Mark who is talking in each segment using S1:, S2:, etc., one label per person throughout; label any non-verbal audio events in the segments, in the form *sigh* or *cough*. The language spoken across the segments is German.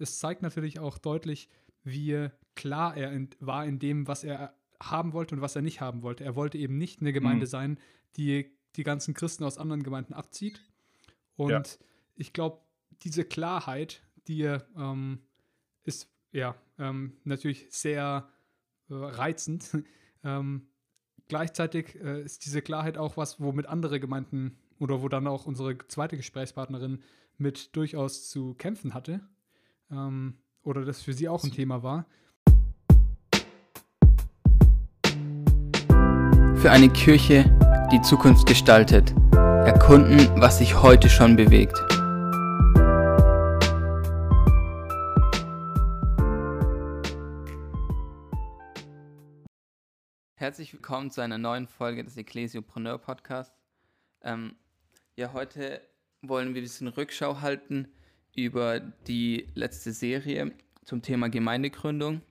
S1: es zeigt natürlich auch deutlich, wie klar er in, war in dem, was er haben wollte und was er nicht haben wollte. Er wollte eben nicht eine Gemeinde mhm. sein, die die ganzen Christen aus anderen Gemeinden abzieht. Und ja. ich glaube, diese Klarheit, die ähm, ist ja ähm, natürlich sehr äh, reizend. *laughs* ähm, gleichzeitig äh, ist diese Klarheit auch was, womit andere Gemeinden oder wo dann auch unsere zweite Gesprächspartnerin mit durchaus zu kämpfen hatte. Ähm, oder das für sie auch ein Thema war.
S2: Für eine Kirche, die Zukunft gestaltet. Erkunden, was sich heute schon bewegt. Herzlich willkommen zu einer neuen Folge des Ecclesiopreneur Podcasts. Ähm, ja, heute wollen wir ein bisschen Rückschau halten über die letzte Serie zum Thema Gemeindegründung.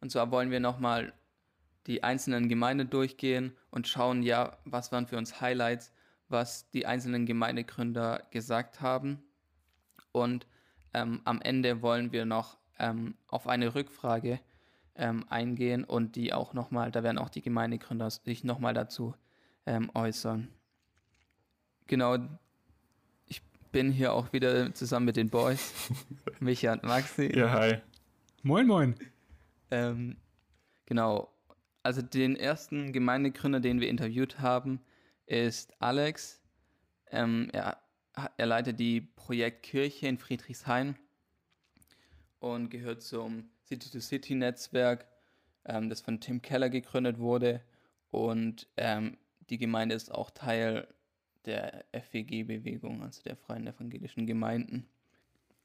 S2: Und zwar wollen wir nochmal die einzelnen Gemeinden durchgehen und schauen, ja, was waren für uns Highlights, was die einzelnen Gemeindegründer gesagt haben. Und ähm, am Ende wollen wir noch ähm, auf eine Rückfrage ähm, eingehen und die auch nochmal, da werden auch die Gemeindegründer sich nochmal dazu ähm, äußern. Genau, bin hier auch wieder zusammen mit den Boys, *laughs* Micha und Maxi.
S3: Ja, hi.
S1: Moin, moin.
S2: Ähm, genau, also den ersten Gemeindegründer, den wir interviewt haben, ist Alex. Ähm, er, er leitet die Projektkirche in Friedrichshain und gehört zum City-to-City-Netzwerk, ähm, das von Tim Keller gegründet wurde. Und ähm, die Gemeinde ist auch Teil der FEG-Bewegung, also der Freien Evangelischen Gemeinden.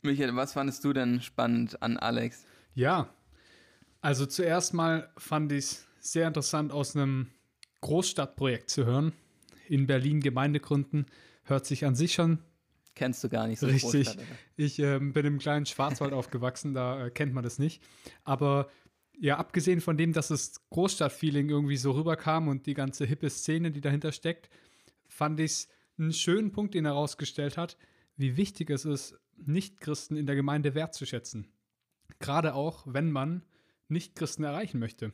S2: Michael, was fandest du denn spannend an Alex?
S1: Ja, also zuerst mal fand ich es sehr interessant, aus einem Großstadtprojekt zu hören. In Berlin Gemeinde gründen, hört sich an sich schon
S2: Kennst du gar nicht so
S1: Richtig. Ich äh, bin im kleinen Schwarzwald *laughs* aufgewachsen, da äh, kennt man das nicht. Aber ja, abgesehen von dem, dass das Großstadtfeeling irgendwie so rüberkam und die ganze hippe Szene, die dahinter steckt, fand ich es einen schönen Punkt, den er herausgestellt hat, wie wichtig es ist, Nichtchristen in der Gemeinde wertzuschätzen. Gerade auch, wenn man Nichtchristen erreichen möchte.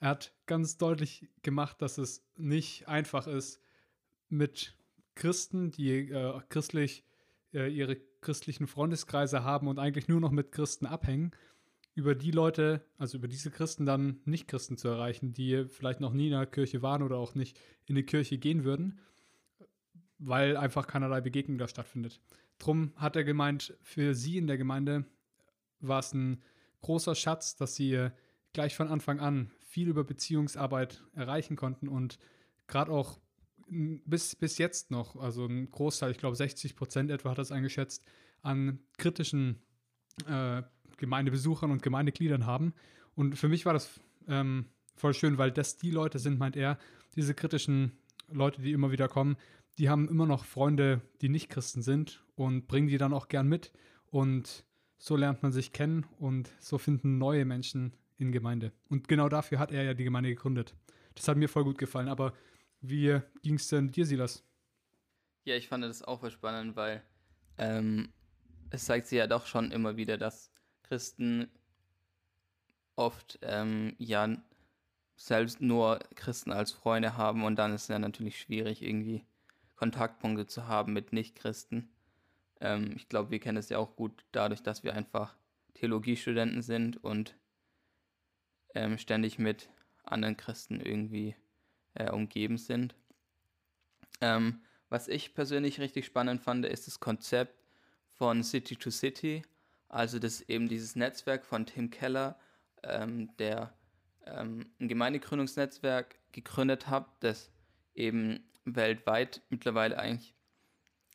S1: Er hat ganz deutlich gemacht, dass es nicht einfach ist, mit Christen, die äh, christlich äh, ihre christlichen Freundeskreise haben und eigentlich nur noch mit Christen abhängen, über die Leute, also über diese Christen dann nicht Christen zu erreichen, die vielleicht noch nie in der Kirche waren oder auch nicht in die Kirche gehen würden, weil einfach keinerlei Begegnung da stattfindet. Drum hat er gemeint, für sie in der Gemeinde war es ein großer Schatz, dass sie äh, gleich von Anfang an viel über Beziehungsarbeit erreichen konnten und gerade auch bis, bis jetzt noch, also ein Großteil, ich glaube 60 Prozent etwa hat das eingeschätzt, an kritischen äh, Gemeindebesuchern und Gemeindegliedern haben. Und für mich war das ähm, voll schön, weil das die Leute sind, meint er, diese kritischen Leute, die immer wieder kommen, die haben immer noch Freunde, die nicht Christen sind und bringen die dann auch gern mit. Und so lernt man sich kennen und so finden neue Menschen in Gemeinde. Und genau dafür hat er ja die Gemeinde gegründet. Das hat mir voll gut gefallen. Aber wie ging es denn dir, Silas?
S2: Ja, ich fand das auch voll spannend, weil ähm, es zeigt sich ja doch schon immer wieder, dass Christen oft ähm, ja selbst nur Christen als Freunde haben und dann ist es ja natürlich schwierig, irgendwie Kontaktpunkte zu haben mit Nichtchristen. Ähm, ich glaube, wir kennen es ja auch gut dadurch, dass wir einfach Theologiestudenten sind und ähm, ständig mit anderen Christen irgendwie äh, umgeben sind. Ähm, was ich persönlich richtig spannend fand, ist das Konzept von City to City, also das eben dieses Netzwerk von Tim Keller, ähm, der ähm, ein Gemeindegründungsnetzwerk gegründet hat, das eben weltweit mittlerweile eigentlich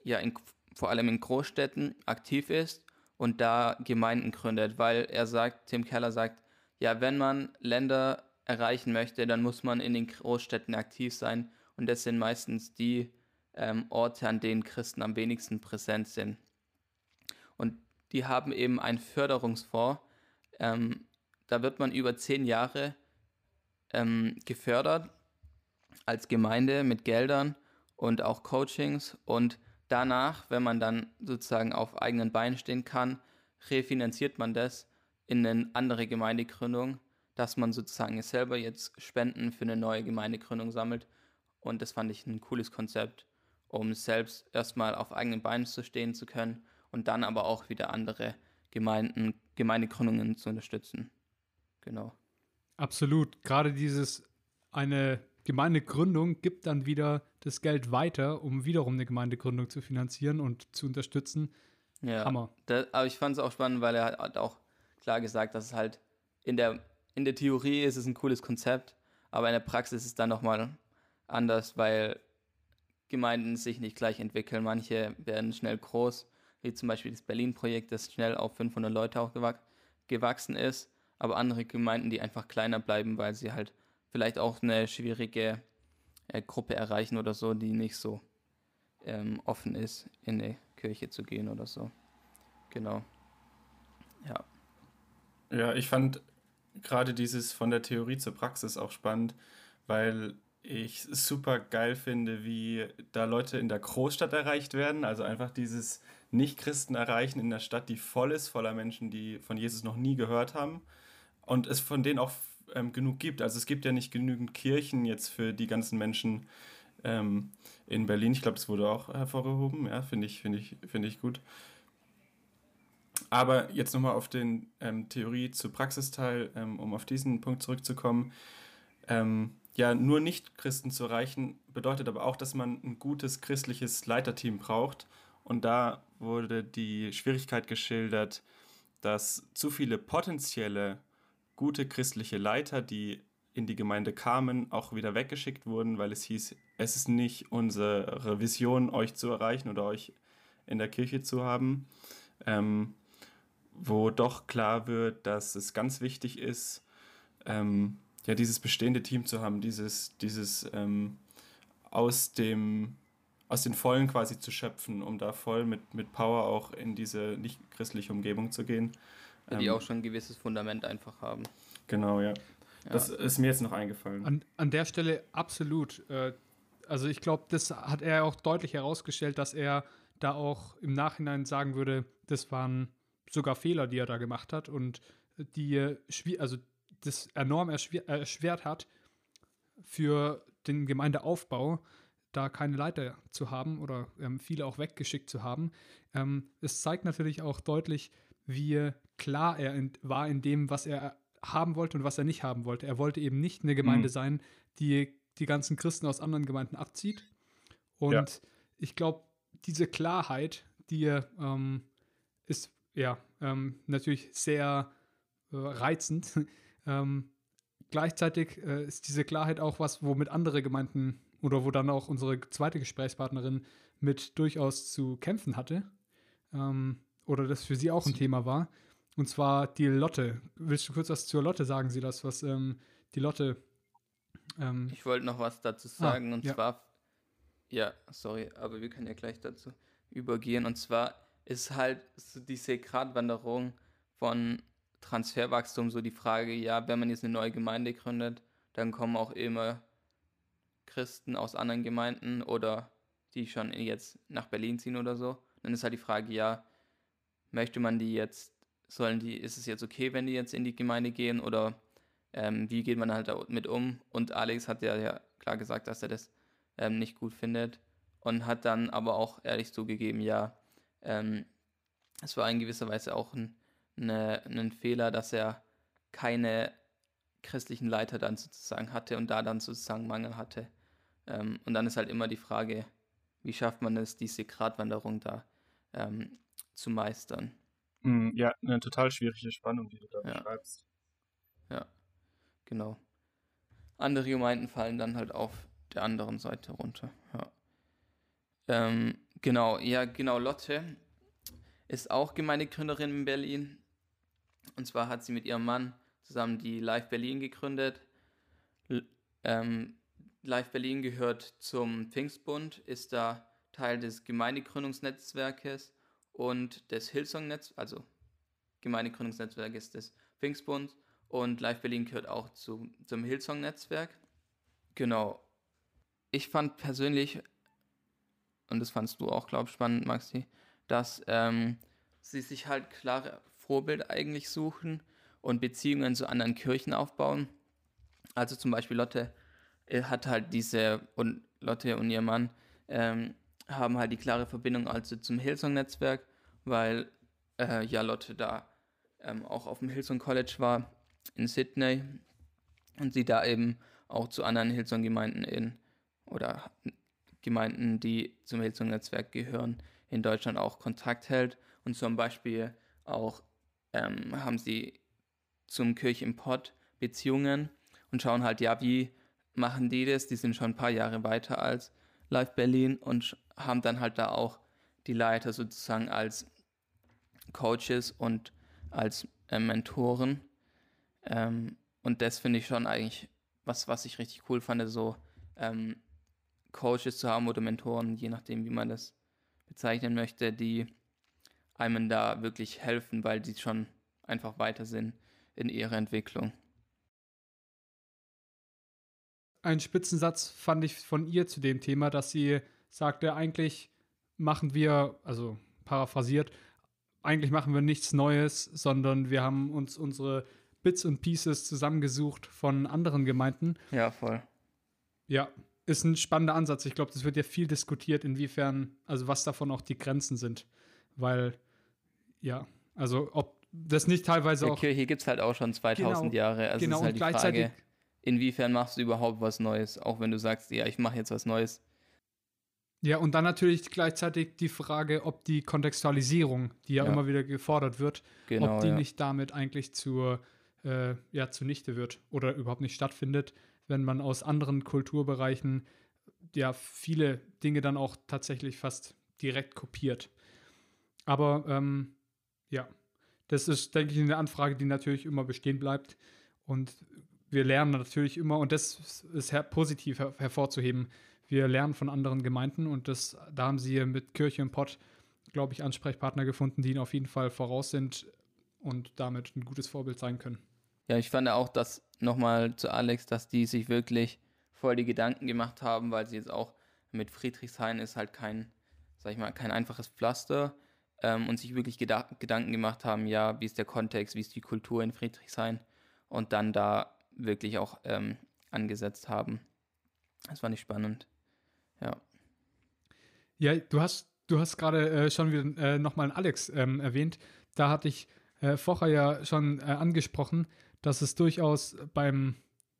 S2: ja in, vor allem in Großstädten aktiv ist und da Gemeinden gründet, weil er sagt, Tim Keller sagt, ja, wenn man Länder erreichen möchte, dann muss man in den Großstädten aktiv sein. Und das sind meistens die ähm, Orte, an denen Christen am wenigsten präsent sind. Und die haben eben einen Förderungsfonds. Ähm, da wird man über zehn Jahre ähm, gefördert als Gemeinde mit Geldern und auch Coachings. Und danach, wenn man dann sozusagen auf eigenen Beinen stehen kann, refinanziert man das in eine andere Gemeindegründung, dass man sozusagen selber jetzt Spenden für eine neue Gemeindegründung sammelt. Und das fand ich ein cooles Konzept, um selbst erstmal auf eigenen Beinen zu stehen zu können und dann aber auch wieder andere Gemeinden, Gemeindegründungen zu unterstützen. Genau.
S1: Absolut. Gerade dieses eine Gemeindegründung gibt dann wieder das Geld weiter, um wiederum eine Gemeindegründung zu finanzieren und zu unterstützen.
S2: Ja, Hammer. Da, aber ich fand es auch spannend, weil er hat auch klar gesagt, dass es halt in der, in der Theorie ist es ein cooles Konzept, aber in der Praxis ist es dann nochmal anders, weil Gemeinden sich nicht gleich entwickeln. Manche werden schnell groß, wie zum Beispiel das Berlin-Projekt, das schnell auf 500 Leute auch gewachsen ist, aber andere Gemeinden, die einfach kleiner bleiben, weil sie halt vielleicht auch eine schwierige äh, Gruppe erreichen oder so, die nicht so ähm, offen ist, in eine Kirche zu gehen oder so. Genau. Ja.
S3: Ja, ich fand gerade dieses von der Theorie zur Praxis auch spannend, weil ich super geil finde, wie da Leute in der Großstadt erreicht werden. Also einfach dieses Nicht-Christen erreichen in der Stadt, die voll ist, voller Menschen, die von Jesus noch nie gehört haben. Und es von denen auch ähm, genug gibt. Also es gibt ja nicht genügend Kirchen jetzt für die ganzen Menschen ähm, in Berlin. Ich glaube, das wurde auch hervorgehoben. Ja, finde ich, finde ich, finde ich gut. Aber jetzt nochmal auf den ähm, Theorie zu Praxisteil, ähm, um auf diesen Punkt zurückzukommen. Ähm, ja, nur Nicht-Christen zu erreichen, bedeutet aber auch, dass man ein gutes christliches Leiterteam braucht. Und da wurde die Schwierigkeit geschildert, dass zu viele potenzielle gute christliche Leiter, die in die Gemeinde kamen, auch wieder weggeschickt wurden, weil es hieß, es ist nicht unsere Vision, euch zu erreichen oder euch in der Kirche zu haben. Ähm, wo doch klar wird, dass es ganz wichtig ist, ähm, ja, dieses bestehende Team zu haben, dieses, dieses ähm, aus dem aus den Vollen quasi zu schöpfen, um da voll mit, mit Power auch in diese nicht christliche Umgebung zu gehen.
S2: Die ähm, auch schon ein gewisses Fundament einfach haben.
S3: Genau, ja. ja. Das ist mir jetzt noch eingefallen.
S1: An, an der Stelle absolut. Äh, also ich glaube, das hat er auch deutlich herausgestellt, dass er da auch im Nachhinein sagen würde, das waren sogar Fehler, die er da gemacht hat und die also das enorm erschwert hat für den Gemeindeaufbau, da keine Leiter zu haben oder ähm, viele auch weggeschickt zu haben. Ähm, es zeigt natürlich auch deutlich, wie klar er in, war in dem, was er haben wollte und was er nicht haben wollte. Er wollte eben nicht eine Gemeinde mhm. sein, die die ganzen Christen aus anderen Gemeinden abzieht. Und ja. ich glaube, diese Klarheit, die ähm, ist ja ähm, natürlich sehr äh, reizend. *laughs* ähm, gleichzeitig äh, ist diese Klarheit auch was, womit andere Gemeinden oder wo dann auch unsere zweite Gesprächspartnerin mit durchaus zu kämpfen hatte. Ähm, oder das für sie auch ein Thema war. Und zwar die Lotte. Willst du kurz was zur Lotte sagen, sie das, was ähm, die Lotte.
S2: Ähm, ich wollte noch was dazu ah, sagen. Ah, und ja. zwar, ja, sorry, aber wir können ja gleich dazu übergehen. Und zwar ist halt so diese Gratwanderung von Transferwachstum so die Frage, ja, wenn man jetzt eine neue Gemeinde gründet, dann kommen auch immer Christen aus anderen Gemeinden oder die schon jetzt nach Berlin ziehen oder so. Dann ist halt die Frage, ja, möchte man die jetzt, sollen die, ist es jetzt okay, wenn die jetzt in die Gemeinde gehen oder ähm, wie geht man halt damit um? Und Alex hat ja, ja klar gesagt, dass er das ähm, nicht gut findet und hat dann aber auch ehrlich zugegeben, ja, ähm, es war in gewisser Weise auch ein, eine, ein Fehler, dass er keine christlichen Leiter dann sozusagen hatte und da dann sozusagen Mangel hatte. Ähm, und dann ist halt immer die Frage, wie schafft man es, diese Gratwanderung da ähm, zu meistern.
S3: Mm, ja, eine total schwierige Spannung, die du da ja. beschreibst.
S2: Ja, genau. Andere Gemeinden fallen dann halt auf der anderen Seite runter. Ja. Ähm, genau, ja, genau, Lotte ist auch Gemeindegründerin in Berlin. Und zwar hat sie mit ihrem Mann zusammen die Live Berlin gegründet. ähm, Live Berlin gehört zum Pfingstbund, ist da Teil des Gemeindegründungsnetzwerkes und des Hillsong-Netz, also Gemeindegründungsnetzwerkes des Pfingstbunds und Live Berlin gehört auch zu, zum Hillsong-Netzwerk. Genau. Ich fand persönlich, und das fandst du auch, glaube ich, spannend, Maxi, dass ähm, sie sich halt klare Vorbild eigentlich suchen und Beziehungen zu anderen Kirchen aufbauen. Also zum Beispiel Lotte äh, hat halt diese, und Lotte und ihr Mann ähm, haben halt die klare Verbindung also zum Hillsong-Netzwerk, weil äh, ja Lotte da ähm, auch auf dem Hillsong College war in Sydney und sie da eben auch zu anderen Hillsong-Gemeinden in oder Gemeinden, die zum Hillsong-Netzwerk gehören, in Deutschland auch Kontakt hält. Und zum Beispiel auch ähm, haben sie zum Kirchimport Beziehungen und schauen halt, ja, wie machen die das? Die sind schon ein paar Jahre weiter als Live Berlin und haben dann halt da auch die Leiter sozusagen als Coaches und als äh, Mentoren. Ähm, und das finde ich schon eigentlich was, was ich richtig cool fand, so ähm, Coaches zu haben oder Mentoren, je nachdem, wie man das bezeichnen möchte, die einem da wirklich helfen, weil die schon einfach weiter sind in ihrer Entwicklung.
S1: Ein Spitzensatz fand ich von ihr zu dem Thema, dass sie sagte, eigentlich machen wir, also paraphrasiert, eigentlich machen wir nichts Neues, sondern wir haben uns unsere Bits und Pieces zusammengesucht von anderen Gemeinden.
S2: Ja, voll.
S1: Ja, ist ein spannender Ansatz. Ich glaube, das wird ja viel diskutiert, inwiefern, also was davon auch die Grenzen sind. Weil, ja, also ob das nicht teilweise
S2: Die
S1: auch.
S2: Kirche gibt es halt auch schon 2000
S1: Genau,
S2: Jahre. Also
S1: genau,
S2: ist halt
S1: und
S2: die
S1: gleichzeitig-
S2: Frage, inwiefern machst du überhaupt was Neues? Auch wenn du sagst, ja, ich mache jetzt was Neues.
S1: Ja, und dann natürlich gleichzeitig die Frage, ob die Kontextualisierung, die ja,
S2: Ja.
S1: immer wieder gefordert wird,
S2: Genau.
S1: ob die
S2: ja.
S1: nicht damit eigentlich zur, äh, ja, zunichte wird oder überhaupt nicht stattfindet, wenn man aus anderen Kulturbereichen ja viele Dinge dann auch tatsächlich fast direkt kopiert. Aber ähm, ja, das ist, denke ich, eine Anfrage, die natürlich immer bestehen bleibt. Und wir lernen natürlich immer, und das ist her positiv her hervorzuheben, wir lernen von anderen Gemeinden und das, da haben sie mit Kirche und Pott, glaube ich, Ansprechpartner gefunden, die ihnen auf jeden Fall voraus sind und damit ein gutes Vorbild sein können.
S2: Ja, ich fand auch, dass nochmal zu Alex, dass die sich wirklich voll die Gedanken gemacht haben, weil sie jetzt auch mit Friedrichshain ist halt kein, sag ich mal, kein einfaches Pflaster ähm, und sich wirklich geda Gedanken gemacht haben, ja, wie ist der Kontext, wie ist die Kultur in Friedrichshain und dann da wirklich auch ähm, angesetzt haben. Das fand ich spannend. Ja.
S1: Ja, du hast, du hast gerade äh, schon wieder äh, nochmal Alex ähm, erwähnt. Da hatte ich äh, vorher ja schon äh, angesprochen, dass es durchaus beim,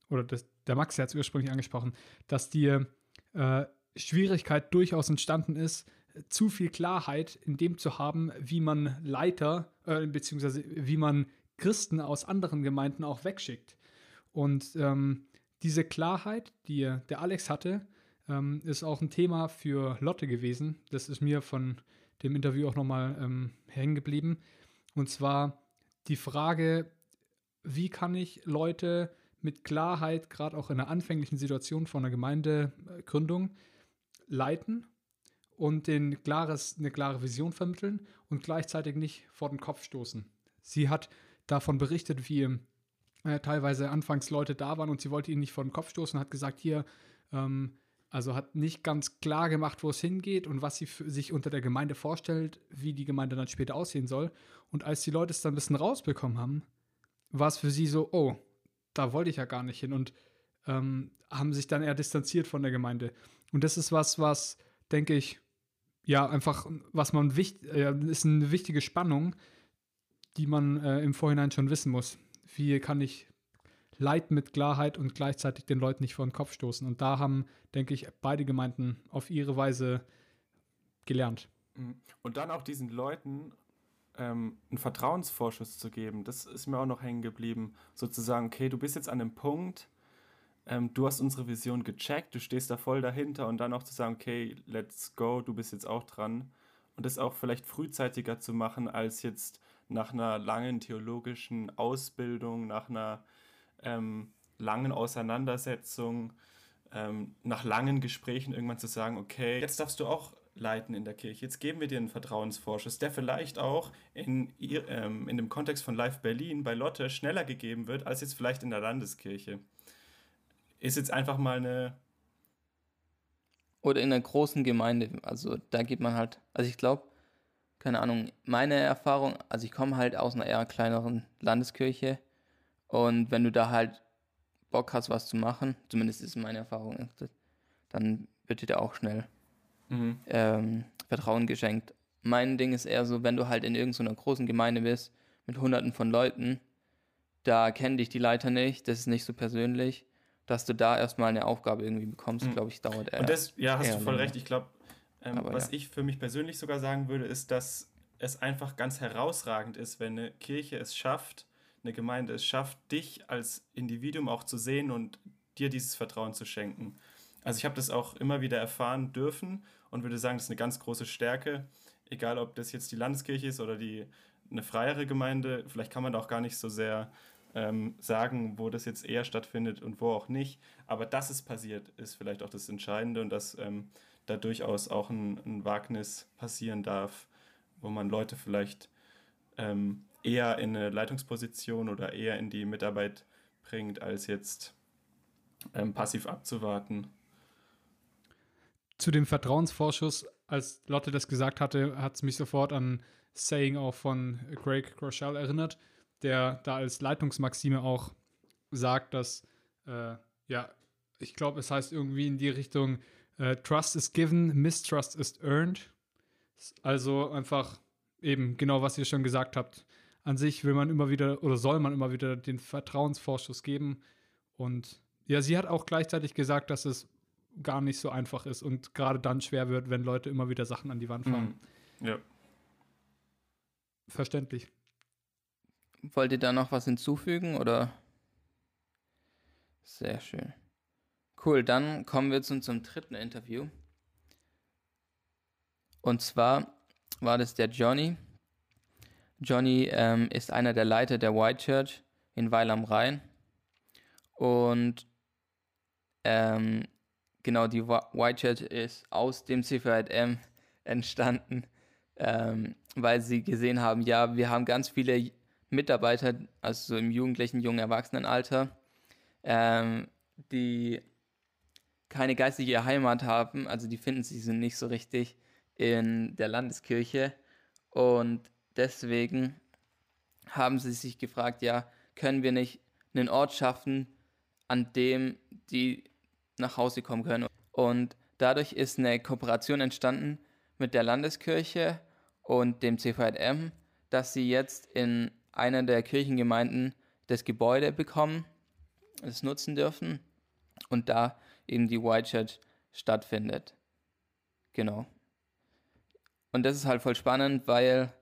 S1: oder das, der Max hat es ursprünglich angesprochen, dass die äh, Schwierigkeit durchaus entstanden ist, zu viel Klarheit in dem zu haben, wie man Leiter, äh, beziehungsweise wie man Christen aus anderen Gemeinden auch wegschickt. Und ähm, diese Klarheit, die der Alex hatte, ähm, ist auch ein Thema für Lotte gewesen. Das ist mir von dem Interview auch nochmal ähm, hängen geblieben. Und zwar die Frage, wie kann ich Leute mit Klarheit, gerade auch in einer anfänglichen Situation von einer Gemeindegründung, leiten und den klares, eine klare Vision vermitteln und gleichzeitig nicht vor den Kopf stoßen. Sie hat davon berichtet, wie äh, teilweise anfangs Leute da waren und sie wollte ihn nicht vor den Kopf stoßen, hat gesagt, hier, ähm, also hat nicht ganz klar gemacht, wo es hingeht und was sie sich unter der Gemeinde vorstellt, wie die Gemeinde dann später aussehen soll. Und als die Leute es dann ein bisschen rausbekommen haben, war es für sie so, oh, da wollte ich ja gar nicht hin und ähm, haben sich dann eher distanziert von der Gemeinde. Und das ist was, was, denke ich, ja, einfach, was man wichtig, äh, ist eine wichtige Spannung, die man äh, im Vorhinein schon wissen muss. Wie kann ich leiten mit Klarheit und gleichzeitig den Leuten nicht vor den Kopf stoßen? Und da haben, denke ich, beide Gemeinden auf ihre Weise gelernt.
S3: Mhm. Und dann auch diesen Leuten ähm, einen Vertrauensvorschuss zu geben, das ist mir auch noch hängen geblieben. Sozusagen, okay, du bist jetzt an dem Punkt, ähm, du hast unsere Vision gecheckt, du stehst da voll dahinter und dann auch zu sagen, okay, let's go, du bist jetzt auch dran. Und das auch vielleicht frühzeitiger zu machen, als jetzt nach einer langen theologischen Ausbildung, nach einer ähm, langen Auseinandersetzung, ähm, nach langen Gesprächen irgendwann zu sagen, okay, jetzt darfst du auch leiten in der Kirche. Jetzt geben wir dir einen Vertrauensvorschuss, der vielleicht auch in, ihr, ähm, in dem Kontext von Live Berlin bei Lotte schneller gegeben wird, als jetzt vielleicht in der Landeskirche. Ist jetzt einfach mal eine.
S2: Oder in einer großen Gemeinde. Also da geht man halt, also ich glaube, keine Ahnung, meine Erfahrung, also ich komme halt aus einer eher kleineren Landeskirche und wenn du da halt Bock hast, was zu machen, zumindest ist meine Erfahrung, dann wird dir da auch schnell mhm. ähm, Vertrauen geschenkt. Mein Ding ist eher so, wenn du halt in irgendeiner großen Gemeinde bist, mit hunderten von Leuten, da kennen dich die Leiter nicht, das ist nicht so persönlich, dass du da erstmal eine Aufgabe irgendwie bekommst, mhm. glaube ich, dauert
S3: eher. Und das, ja, hast du voll länger. recht. Ich glaube, ähm, was ja. ich für mich persönlich sogar sagen würde, ist, dass es einfach ganz herausragend ist, wenn eine Kirche es schafft, eine Gemeinde es schafft, dich als Individuum auch zu sehen und dir dieses Vertrauen zu schenken. Also ich habe das auch immer wieder erfahren dürfen und würde sagen, das ist eine ganz große Stärke, egal ob das jetzt die Landeskirche ist oder die, eine freiere Gemeinde. Vielleicht kann man da auch gar nicht so sehr ähm, sagen, wo das jetzt eher stattfindet und wo auch nicht. Aber dass es passiert, ist vielleicht auch das Entscheidende und dass ähm, da durchaus auch ein, ein, Wagnis passieren darf, wo man Leute vielleicht ähm, eher in eine Leitungsposition oder eher in die Mitarbeit bringt, als jetzt ähm, passiv abzuwarten.
S1: Zu dem Vertrauensvorschuss, als Lotte das gesagt hatte, hat es mich sofort an Saying auch von Craig Groeschel erinnert, der da als Leitungsmaxime auch sagt, dass, äh, ja, ich glaube, es heißt irgendwie in die Richtung, uh, Trust is given, Mistrust is earned. Also einfach eben genau, was ihr schon gesagt habt an sich will man immer wieder oder soll man immer wieder den Vertrauensvorschuss geben. Und ja, sie hat auch gleichzeitig gesagt, dass es gar nicht so einfach ist und gerade dann schwer wird, wenn Leute immer wieder Sachen an die Wand fahren.
S3: Mhm. Ja.
S1: Verständlich.
S2: Wollt ihr da noch was hinzufügen oder? Sehr schön. Cool, dann kommen wir zum, zum dritten Interview. Und zwar war das der Johnny, Johnny ähm, ist einer der Leiter der White Church in Weil am Rhein. Und ähm, genau, die White Church ist aus dem CVM entstanden, ähm, weil sie gesehen haben, ja, wir haben ganz viele Mitarbeiter, also so im jugendlichen, jungen Erwachsenenalter, ähm, die keine geistige Heimat haben, also die finden sich so nicht so richtig in der Landeskirche. Und deswegen haben sie sich gefragt, ja, können wir nicht einen Ort schaffen, an dem die nach Hause kommen können. Und dadurch ist eine Kooperation entstanden mit der Landeskirche und dem CVM, dass sie jetzt in einer der Kirchengemeinden das Gebäude bekommen, es nutzen dürfen. Und da eben die White Church stattfindet. Genau. Und das ist halt voll spannend, weil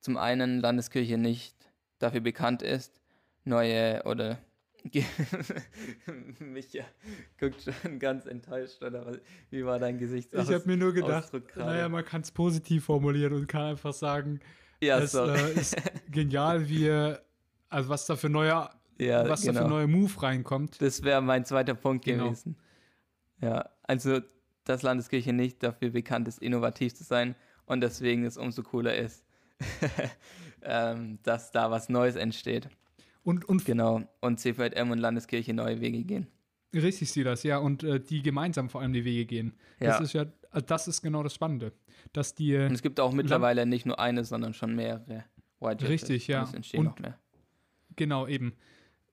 S2: zum einen Landeskirche nicht dafür bekannt ist, neue oder *laughs* Micha guckt schon ganz enttäuscht, oder wie war dein Gesicht?
S1: Ich habe mir nur gedacht, naja, man kann es positiv formulieren und kann einfach sagen, ja, es äh, ist *laughs* genial, wie, also was da für neue, ja, was genau. da für genau. neue Move reinkommt.
S2: Das wäre mein zweiter Punkt genau. gewesen. Ja, also dass Landeskirche nicht dafür bekannt ist, innovativ zu sein und deswegen es umso cooler ist, *laughs* ähm, dass da was Neues entsteht.
S1: Und, und
S2: genau, und CVM und Landeskirche neue Wege gehen.
S1: Richtig sie das, ja, und äh, die gemeinsam vor allem die Wege gehen. Ja. Das ist ja, also das ist genau das Spannende. Dass die,
S2: und es gibt auch mittlerweile Land nicht nur eine, sondern schon mehrere
S1: White Richtig, ja. Es entstehen und, noch mehr. Genau, eben.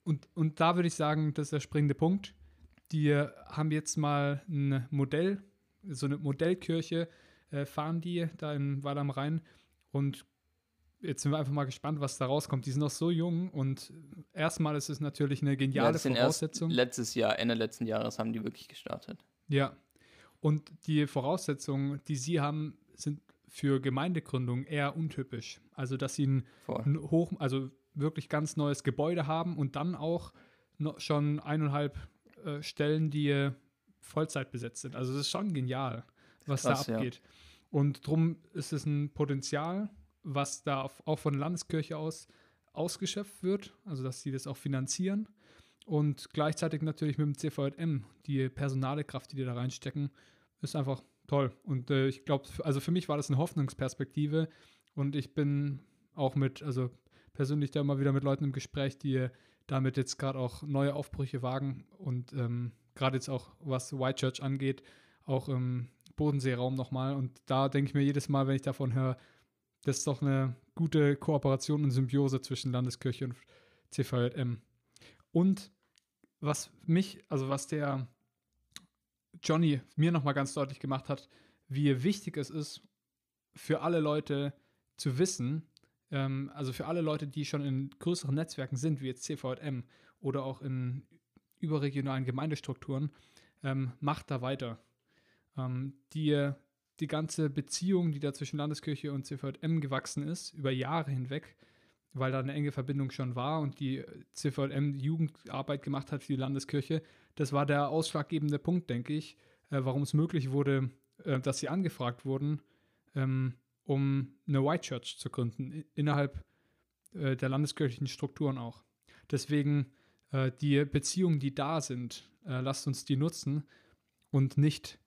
S1: Und, und da würde ich sagen, das ist der springende Punkt. Die haben jetzt mal ein Modell, so eine Modellkirche, äh, fahren die da in Weil am Rhein und jetzt sind wir einfach mal gespannt, was da rauskommt. Die sind noch so jung und erstmal ist es natürlich eine geniale ja, Voraussetzung.
S2: letztes Jahr, Ende letzten Jahres haben die wirklich gestartet.
S1: Ja. Und die Voraussetzungen, die sie haben, sind für Gemeindegründung eher untypisch. Also, dass sie ein, ein hoch, also wirklich ganz neues Gebäude haben und dann auch schon eineinhalb äh, Stellen, die Vollzeit besetzt sind. Also, das ist schon genial, was Krass, da abgeht. Ja. Und darum ist es ein Potenzial, was da auch von der Landeskirche aus ausgeschöpft wird, also dass sie das auch finanzieren. Und gleichzeitig natürlich mit dem CVM, die personale Kraft, die die da reinstecken, ist einfach toll. Und äh, ich glaube, also für mich war das eine Hoffnungsperspektive. Und ich bin auch mit, also persönlich da immer wieder mit Leuten im Gespräch, die damit jetzt gerade auch neue Aufbrüche wagen. Und ähm, gerade jetzt auch, was White Church angeht, auch im Bodenseeraum nochmal. Und da denke ich mir jedes Mal, wenn ich davon höre, das ist doch eine gute Kooperation und Symbiose zwischen Landeskirche und CVM. Und was mich, also was der Johnny mir nochmal ganz deutlich gemacht hat, wie wichtig es ist, für alle Leute zu wissen, ähm, also für alle Leute, die schon in größeren Netzwerken sind, wie jetzt CVM oder auch in überregionalen Gemeindestrukturen, ähm, macht da weiter. Ähm, die, die ganze Beziehung, die da zwischen Landeskirche und CVM gewachsen ist, über Jahre hinweg, weil da eine enge Verbindung schon war und die CVM Jugendarbeit gemacht hat für die Landeskirche, das war der ausschlaggebende Punkt, denke ich, äh, warum es möglich wurde, äh, dass sie angefragt wurden, ähm, um eine White Church zu gründen, innerhalb äh, der landeskirchlichen Strukturen auch. Deswegen äh, die Beziehungen, die da sind, äh, lasst uns die nutzen und nicht,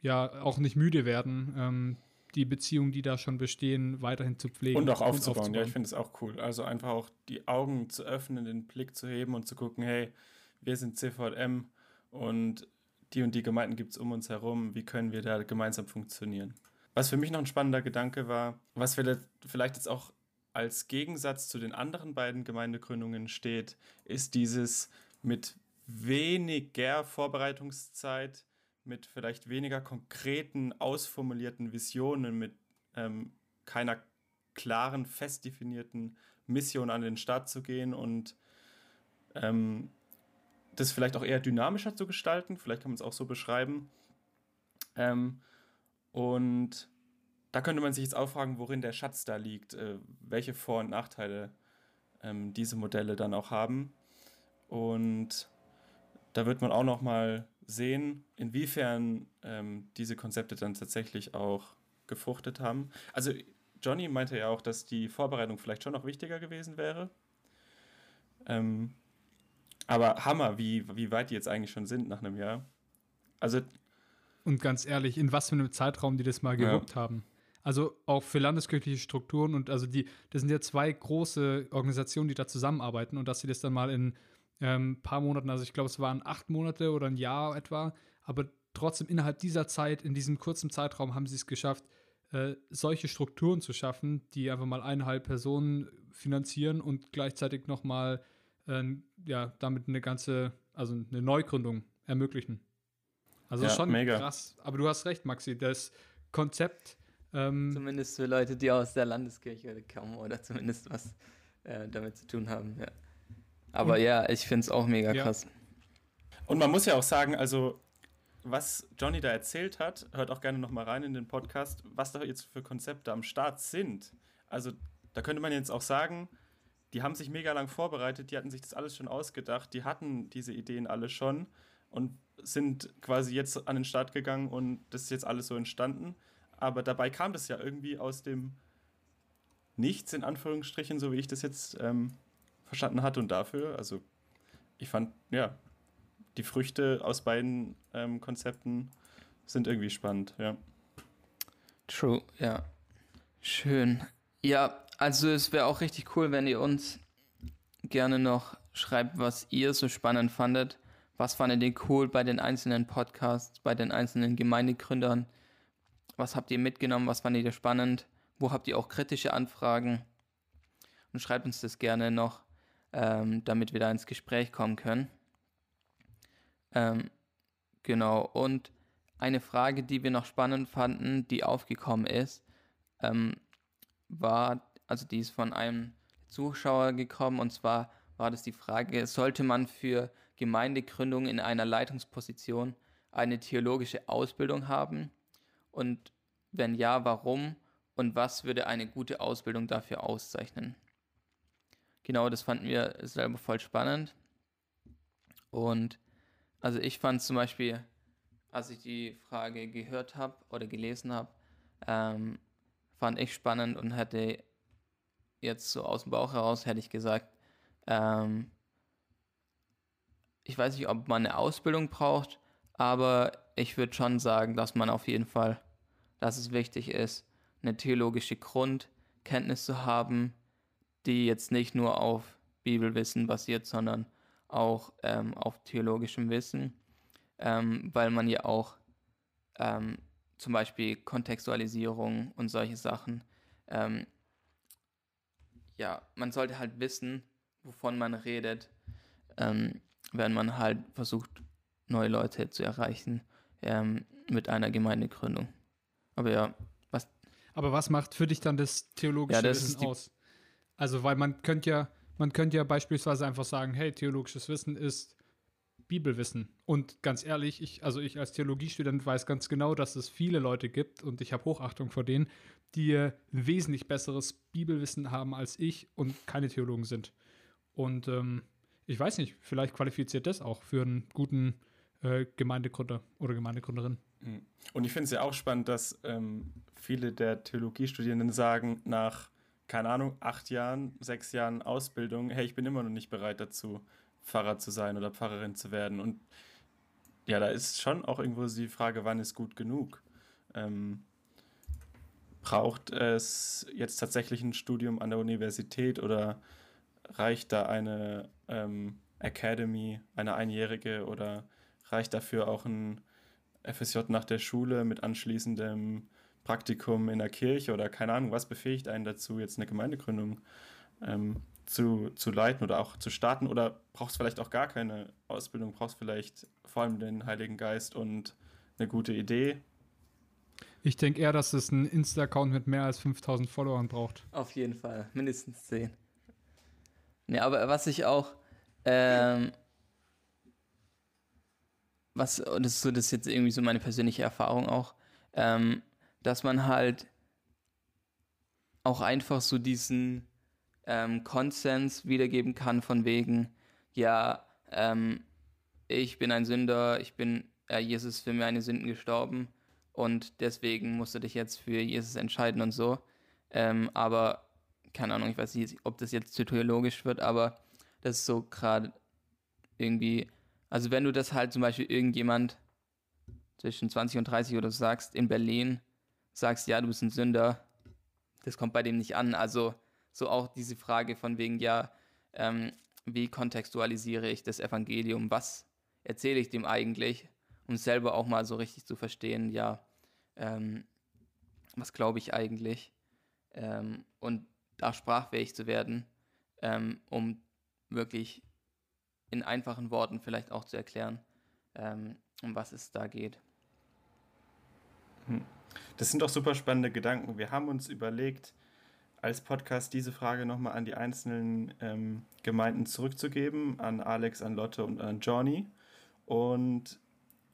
S1: ja, auch nicht müde werden, ähm, die Beziehungen, die da schon bestehen, weiterhin zu pflegen.
S3: Und auch aufzubauen. Und aufzubauen. Ja, ich finde es auch cool. Also einfach auch die Augen zu öffnen, den Blick zu heben und zu gucken, hey, wir sind CVM und die und die Gemeinden gibt es um uns herum. Wie können wir da gemeinsam funktionieren? Was für mich noch ein spannender Gedanke war, was vielleicht jetzt auch als Gegensatz zu den anderen beiden Gemeindegründungen steht, ist dieses mit weniger Vorbereitungszeit, mit vielleicht weniger konkreten, ausformulierten Visionen, mit ähm, keiner klaren, fest definierten Mission an den Start zu gehen und ähm, das vielleicht auch eher dynamischer zu gestalten. Vielleicht kann man es auch so beschreiben. Ähm, und da könnte man sich jetzt auch fragen, worin der Schatz da liegt, äh, welche Vor- und Nachteile ähm, diese Modelle dann auch haben. Und da wird man auch noch mal sehen, inwiefern ähm, diese Konzepte dann tatsächlich auch gefruchtet haben. Also Johnny meinte ja auch, dass die Vorbereitung vielleicht schon noch wichtiger gewesen wäre. Ähm, aber Hammer, wie, wie weit die jetzt eigentlich schon sind nach einem Jahr. Also.
S1: Und ganz ehrlich, in was für einem Zeitraum die das mal gewuppt ja. haben. Also auch für landeskirchliche Strukturen und also die, das sind ja zwei große Organisationen, die da zusammenarbeiten und dass sie das dann mal in ein ähm, paar Monaten, also ich glaube, es waren acht Monate oder ein Jahr etwa, aber trotzdem innerhalb dieser Zeit, in diesem kurzen Zeitraum, haben sie es geschafft, äh, solche Strukturen zu schaffen, die einfach mal eineinhalb Personen finanzieren und gleichzeitig nochmal äh, ja, damit eine ganze, also eine Neugründung ermöglichen. Also ja, schon mega. krass. Aber du hast recht, Maxi, das Konzept.
S2: Ähm, zumindest für Leute, die aus der Landeskirche kommen oder *laughs* zumindest was äh, damit zu tun haben, ja. Aber und, ja, ich finde es auch mega ja. krass.
S3: Und man muss ja auch sagen, also was Johnny da erzählt hat, hört auch gerne nochmal rein in den Podcast, was da jetzt für Konzepte am Start sind. Also da könnte man jetzt auch sagen, die haben sich mega lang vorbereitet, die hatten sich das alles schon ausgedacht, die hatten diese Ideen alle schon und sind quasi jetzt an den Start gegangen und das ist jetzt alles so entstanden. Aber dabei kam das ja irgendwie aus dem Nichts, in Anführungsstrichen, so wie ich das jetzt ähm, verstanden hatte und dafür. Also ich fand, ja, die Früchte aus beiden ähm, Konzepten sind irgendwie spannend, ja.
S2: True, ja. Schön. Ja, also es wäre auch richtig cool, wenn ihr uns gerne noch schreibt, was ihr so spannend fandet. Was fandet ihr cool bei den einzelnen Podcasts, bei den einzelnen Gemeindegründern? Was habt ihr mitgenommen? Was fandet ihr spannend? Wo habt ihr auch kritische Anfragen? Und schreibt uns das gerne noch ähm, damit wir da ins Gespräch kommen können. Ähm, genau, und eine Frage, die wir noch spannend fanden, die aufgekommen ist, ähm, war, also die ist von einem Zuschauer gekommen, und zwar war das die Frage, sollte man für Gemeindegründung in einer Leitungsposition eine theologische Ausbildung haben? Und wenn ja, warum? Und was würde eine gute Ausbildung dafür auszeichnen? Genau, das fanden wir selber voll spannend. Und also ich fand zum Beispiel, als ich die Frage gehört habe oder gelesen habe, ähm, fand ich spannend und hätte jetzt so aus dem Bauch heraus, hätte ich gesagt, ähm, ich weiß nicht, ob man eine Ausbildung braucht, aber ich würde schon sagen, dass man auf jeden Fall, dass es wichtig ist, eine theologische Grundkenntnis zu haben, die jetzt nicht nur auf Bibelwissen basiert, sondern auch ähm, auf theologischem Wissen, ähm, weil man ja auch ähm, zum Beispiel Kontextualisierung und solche Sachen ähm, ja, man sollte halt wissen, wovon man redet, ähm, wenn man halt versucht, neue Leute zu erreichen ähm, mit einer Gemeindegründung. Aber ja, was.
S1: Aber was macht für dich dann das theologische
S2: Ja, das
S1: Wissen aus? Also, weil man könnte ja, man könnte ja beispielsweise einfach sagen, hey, theologisches Wissen ist Bibelwissen. Und ganz ehrlich, ich, also ich als Theologiestudent weiß ganz genau, dass es viele Leute gibt und ich habe Hochachtung vor denen, die äh, wesentlich besseres Bibelwissen haben als ich und keine Theologen sind. Und ähm, ich weiß nicht, vielleicht qualifiziert das auch für einen guten äh, Gemeindegründer oder Gemeindegründerin.
S3: Mhm. Und ich finde es ja auch spannend, dass ähm, viele der Theologiestudierenden sagen, nach, keine Ahnung, acht Jahren, sechs Jahren Ausbildung, hey, ich bin immer noch nicht bereit dazu, Pfarrer zu sein oder Pfarrerin zu werden. Und ja, da ist schon auch irgendwo die Frage, wann ist gut genug? Ähm, braucht es jetzt tatsächlich ein Studium an der Universität oder reicht da eine ähm, Academy, eine einjährige oder reicht dafür auch ein FSJ nach der Schule mit anschließendem Praktikum in der Kirche oder keine Ahnung, was befähigt einen dazu, jetzt eine Gemeindegründung ähm, zu, zu leiten oder auch zu starten? Oder brauchst vielleicht auch gar keine Ausbildung, brauchst vielleicht vor allem den Heiligen Geist und eine gute Idee?
S1: Ich denke eher, dass es einen Insta-Account mit mehr als 5000 Followern braucht.
S2: Auf jeden Fall, mindestens 10. Ja, aber was ich auch, ähm, was, und das ist so, das ist jetzt irgendwie so meine persönliche Erfahrung auch, ähm, dass man halt auch einfach so diesen ähm, Konsens wiedergeben kann von wegen, ja, ähm, ich bin ein Sünder, ich bin, äh, Jesus ist für meine Sünden gestorben und deswegen musst du dich jetzt für Jesus entscheiden und so. Ähm, aber keine Ahnung, ich weiß nicht, ob das jetzt zu theologisch wird, aber das ist so gerade irgendwie, also wenn du das halt zum Beispiel irgendjemand zwischen 20 und 30 oder so sagst, in Berlin, sagst, ja, du bist ein Sünder, das kommt bei dem nicht an. Also so auch diese Frage von wegen, ja, ähm, wie kontextualisiere ich das Evangelium, was erzähle ich dem eigentlich, um selber auch mal so richtig zu verstehen, ja, ähm, was glaube ich eigentlich? Ähm, und da sprachfähig zu werden, ähm, um wirklich in einfachen Worten vielleicht auch zu erklären, ähm, um was es da geht.
S3: Das sind doch super spannende Gedanken. Wir haben uns überlegt, als Podcast diese Frage nochmal an die einzelnen ähm, Gemeinden zurückzugeben, an Alex, an Lotte und an Johnny. Und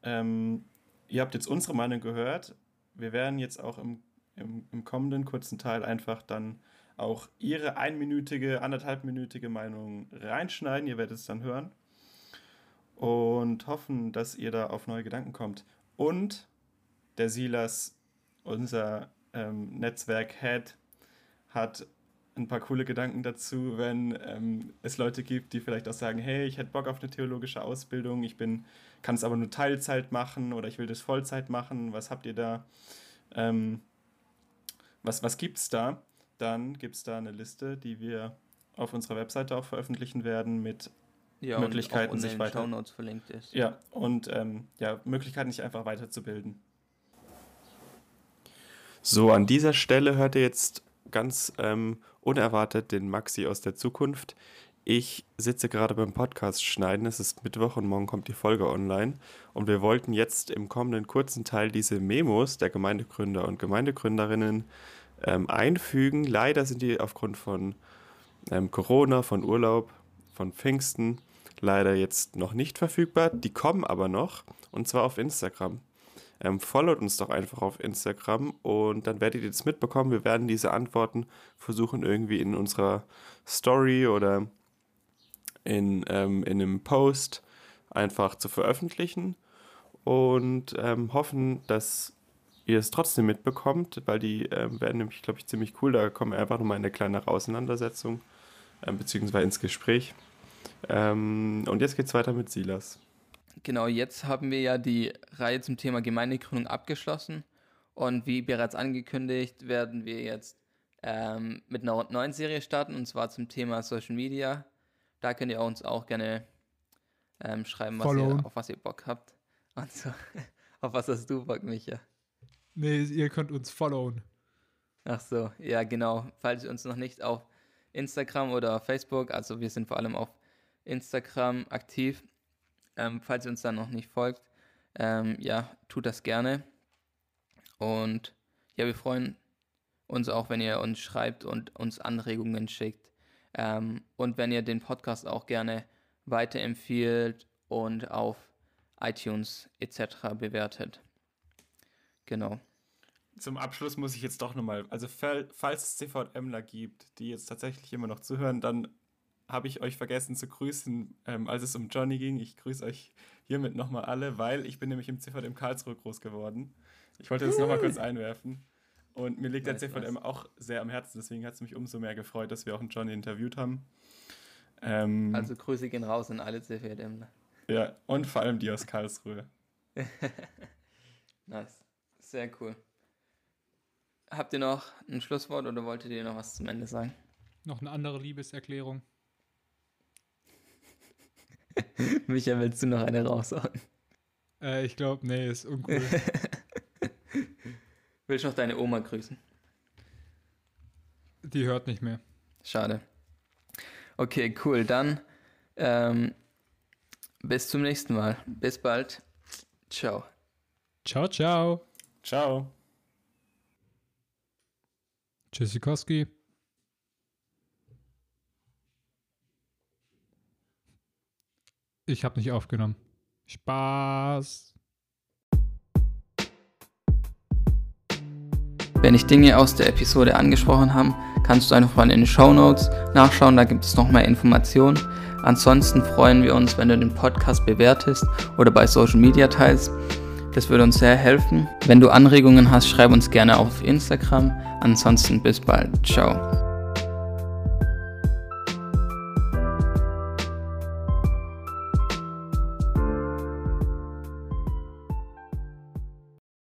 S3: ähm, ihr habt jetzt unsere Meinung gehört. Wir werden jetzt auch im, im, im kommenden kurzen Teil einfach dann auch ihre einminütige, anderthalbminütige Meinung reinschneiden. Ihr werdet es dann hören. Und hoffen, dass ihr da auf neue Gedanken kommt. Und der Silas, unser ähm, Netzwerk-Head, hat ein paar coole Gedanken dazu, wenn ähm, es Leute gibt, die vielleicht auch sagen, hey, ich hätte Bock auf eine theologische Ausbildung, ich bin, kann es aber nur Teilzeit machen oder ich will das Vollzeit machen, was habt ihr da? Ähm, was was gibt es da? Dann gibt es da eine Liste, die wir auf unserer Webseite auch veröffentlichen werden mit
S2: Ja,
S3: Möglichkeiten,
S2: und auch
S3: sich weiter-
S2: Shownotes verlinkt ist.
S3: ja, und ähm, ja, Möglichkeiten, sich einfach weiterzubilden. So, an dieser Stelle hört ihr jetzt ganz ähm, unerwartet den Maxi aus der Zukunft. Ich sitze gerade beim Podcast schneiden. Es ist Mittwoch und morgen kommt die Folge online. Und wir wollten jetzt im kommenden kurzen Teil diese Memos der Gemeindegründer und Gemeindegründerinnen ähm, einfügen. Leider sind die aufgrund von ähm, Corona, von Urlaub, von Pfingsten leider jetzt noch nicht verfügbar. Die kommen aber noch und zwar auf Instagram. Ähm, followt uns doch einfach auf Instagram und dann werdet ihr das mitbekommen. Wir werden diese Antworten versuchen irgendwie in unserer Story oder in, ähm, in einem Post einfach zu veröffentlichen und ähm, hoffen, dass ihr es trotzdem mitbekommt, weil die ähm, werden nämlich, glaube ich, ziemlich cool. Da kommen wir einfach nochmal in eine kleinere Auseinandersetzung ähm, beziehungsweise ins Gespräch. Ähm, und jetzt geht's weiter mit Silas.
S2: Genau, jetzt haben wir ja die Reihe zum Thema Gemeindegründung abgeschlossen. Und wie bereits angekündigt, werden wir jetzt ähm, mit einer neuen Serie starten, und zwar zum Thema Social Media. Da könnt ihr uns auch gerne ähm, schreiben, was ihr, auf was ihr Bock habt. Und so, *laughs* auf was hast du Bock, Micha?
S1: Nee, ihr könnt uns followen.
S2: Ach so, ja genau. Falls ihr uns noch nicht auf Instagram oder Facebook, also wir sind vor allem auf Instagram aktiv. Ähm, falls ihr uns dann noch nicht folgt, ähm, ja, tut das gerne. Und ja, wir freuen uns auch, wenn ihr uns schreibt und uns Anregungen schickt. Ähm, und wenn ihr den Podcast auch gerne weiterempfiehlt und auf iTunes etc. bewertet. Genau.
S3: Zum Abschluss muss ich jetzt doch nochmal, also falls es CVMler gibt, die jetzt tatsächlich immer noch zuhören, dann habe ich euch vergessen zu grüßen, ähm, als es um Johnny ging. Ich grüße euch hiermit nochmal alle, weil ich bin nämlich im CVM Karlsruhe groß geworden. Ich wollte das nochmal kurz einwerfen. Und mir liegt der CVM auch sehr am Herzen, deswegen hat es mich umso mehr gefreut, dass wir auch einen Johnny interviewt haben.
S2: Ähm, also Grüße gehen raus an alle CVM.
S3: Ja, und vor allem die aus Karlsruhe. *laughs*
S2: nice. Sehr cool. Habt ihr noch ein Schlusswort oder wolltet ihr noch was zum Ende sagen?
S1: Noch eine andere Liebeserklärung. *laughs*
S2: Micha, willst du noch eine raushauen?
S1: Äh, ich glaube, nee, ist uncool. *laughs*
S2: Willst du noch deine Oma grüßen?
S1: Die hört nicht mehr.
S2: Schade. Okay, cool. Dann ähm, bis zum nächsten Mal. Bis bald. Ciao.
S1: Ciao, ciao.
S3: Ciao.
S1: Tschüssikowski. Ich habe nicht aufgenommen. Spaß.
S2: Wenn dich Dinge aus der Episode angesprochen haben, kannst du einfach mal in den Show Notes nachschauen, da gibt es noch mehr Informationen. Ansonsten freuen wir uns, wenn du den Podcast bewertest oder bei Social Media teilst. Das würde uns sehr helfen. Wenn du Anregungen hast, schreib uns gerne auf Instagram. Ansonsten bis bald. Ciao.